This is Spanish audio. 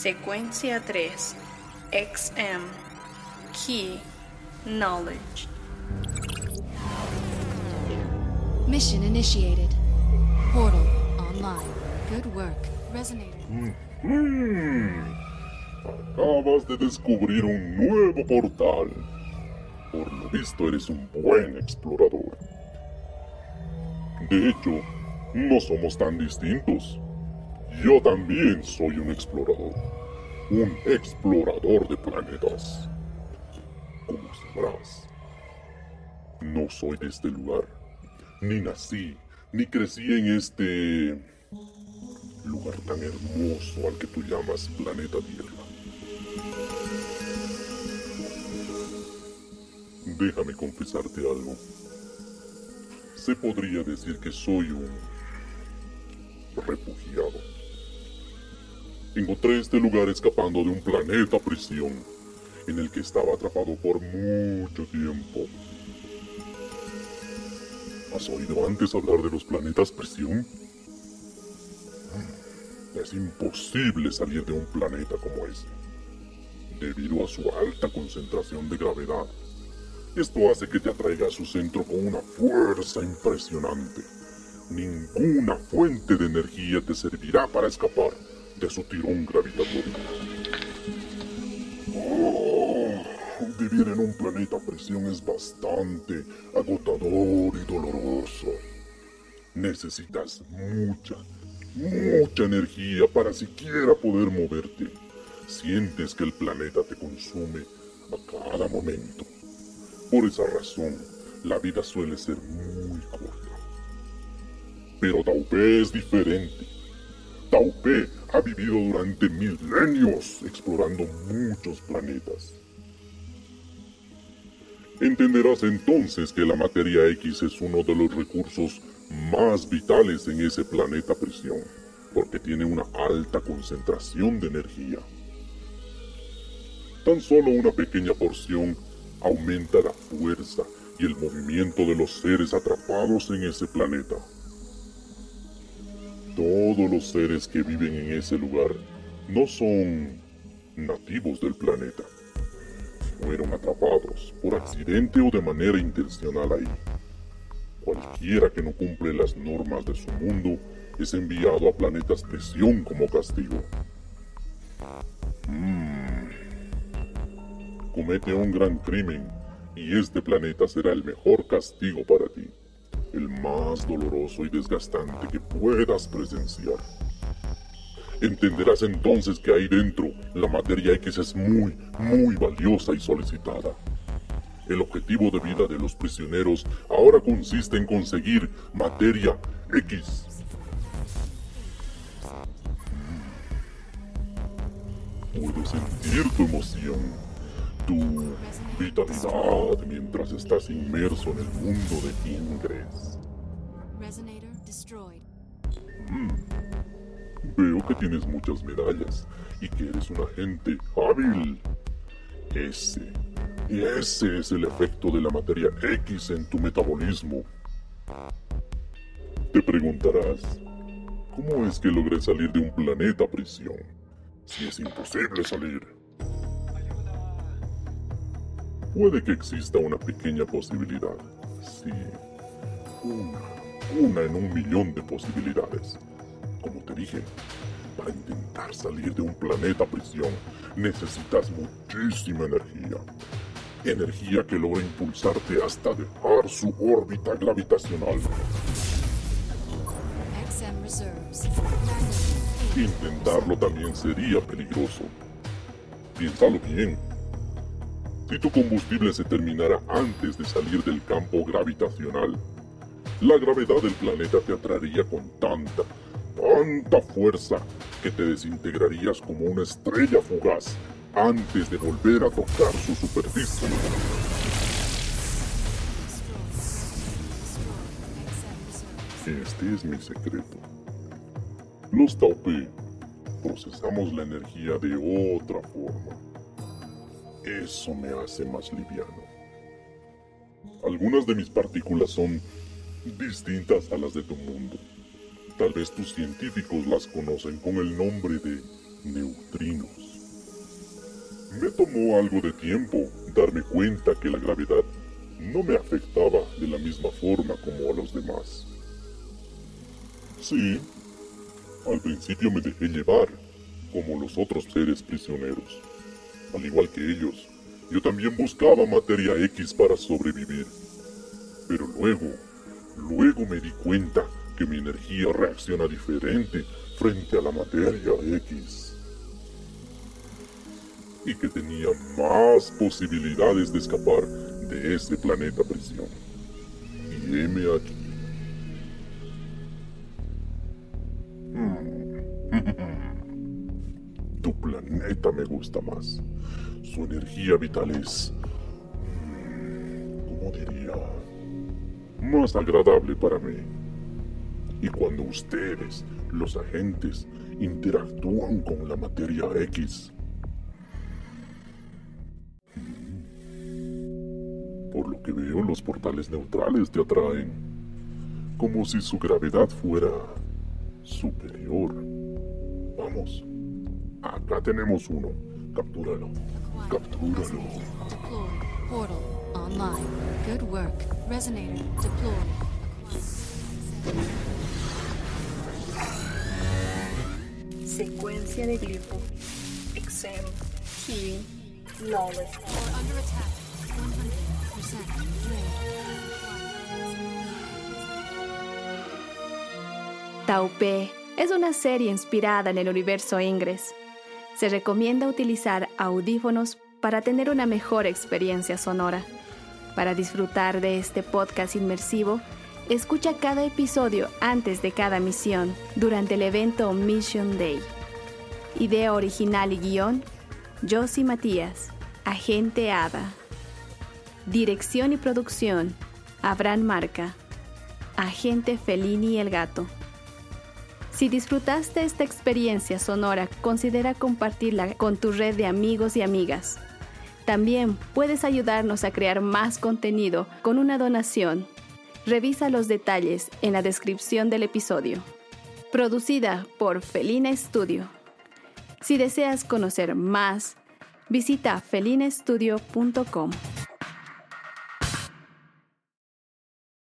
Secuencia 3. XM. Key. Knowledge. Mission initiated. Portal online. Good work. Resonator. Acabas de descubrir un nuevo portal. Por lo visto eres un buen explorador. De hecho, no somos tan distintos. Yo también soy un explorador. Un explorador de planetas. Como sabrás, no soy de este lugar. Ni nací, ni crecí en este lugar tan hermoso al que tú llamas planeta Tierra. Déjame confesarte algo. Se podría decir que soy un refugiado. Encontré este lugar escapando de un planeta prisión en el que estaba atrapado por mucho tiempo. ¿Has oído antes hablar de los planetas prisión? Es imposible salir de un planeta como ese, debido a su alta concentración de gravedad. Esto hace que te atraiga a su centro con una fuerza impresionante. Ninguna fuente de energía te servirá para escapar de su tirón gravitatorio. Oh, vivir en un planeta a presión es bastante agotador y doloroso. Necesitas mucha, mucha energía para siquiera poder moverte. Sientes que el planeta te consume a cada momento. Por esa razón, la vida suele ser muy corta. Pero Taupé es diferente. Taupé ha vivido durante milenios explorando muchos planetas. Entenderás entonces que la materia X es uno de los recursos más vitales en ese planeta prisión, porque tiene una alta concentración de energía. Tan solo una pequeña porción aumenta la fuerza y el movimiento de los seres atrapados en ese planeta. Todos los seres que viven en ese lugar no son nativos del planeta. Fueron atrapados por accidente o de manera intencional ahí. Cualquiera que no cumple las normas de su mundo es enviado a planetas prisión como castigo. Mm. Comete un gran crimen y este planeta será el mejor castigo para ti el más doloroso y desgastante que puedas presenciar. Entenderás entonces que ahí dentro la materia X es muy, muy valiosa y solicitada. El objetivo de vida de los prisioneros ahora consiste en conseguir materia X. Puedo sentir tu emoción, tu vitalidad mientras estás inmerso en el mundo de. Resonator destroyed. Veo que tienes muchas medallas y que eres un agente hábil. Ese, ese es el efecto de la materia X en tu metabolismo. Te preguntarás, ¿cómo es que logré salir de un planeta prisión? Si es imposible salir. Puede que exista una pequeña posibilidad. Sí, una, una en un millón de posibilidades. Como te dije, para intentar salir de un planeta prisión necesitas muchísima energía. Energía que logra impulsarte hasta dejar su órbita gravitacional. Intentarlo también sería peligroso. Piénsalo bien. Si tu combustible se terminara antes de salir del campo gravitacional, la gravedad del planeta te atraería con tanta, tanta fuerza que te desintegrarías como una estrella fugaz antes de volver a tocar su superficie. Este es mi secreto. Los Taupé procesamos la energía de otra forma. Eso me hace más liviano. Algunas de mis partículas son distintas a las de tu mundo. Tal vez tus científicos las conocen con el nombre de neutrinos. Me tomó algo de tiempo darme cuenta que la gravedad no me afectaba de la misma forma como a los demás. Sí, al principio me dejé llevar, como los otros seres prisioneros. Al igual que ellos, yo también buscaba materia X para sobrevivir. Pero luego, luego me di cuenta que mi energía reacciona diferente frente a la materia X. Y que tenía más posibilidades de escapar de ese planeta prisión. Y heme aquí. Tu planeta me gusta más. Su energía vital es... ¿Cómo diría? Más agradable para mí. Y cuando ustedes, los agentes, interactúan con la materia X, por lo que veo, los portales neutrales te atraen, como si su gravedad fuera superior. Vamos, acá tenemos uno. Captúralo. Captúralo. Deploy. Portal. Online. Good work. Resonator. Deploy. Secuencia de glifo. Exam. Key. Knowledge. Or under attack. 100% drained. Taupe es una serie inspirada en el universo Ingress. Se recomienda utilizar audífonos para tener una mejor experiencia sonora. Para disfrutar de este podcast inmersivo, escucha cada episodio antes de cada misión durante el evento Mission Day. Idea original y guion, Josie Matías, Agente Ada. Dirección y producción, Abraham Marca, Agente Felini el Gato. Si disfrutaste esta experiencia sonora, considera compartirla con tu red de amigos y amigas. También puedes ayudarnos a crear más contenido con una donación. Revisa los detalles en la descripción del episodio. Producida por Felina Studio. Si deseas conocer más, visita felinastudio.com.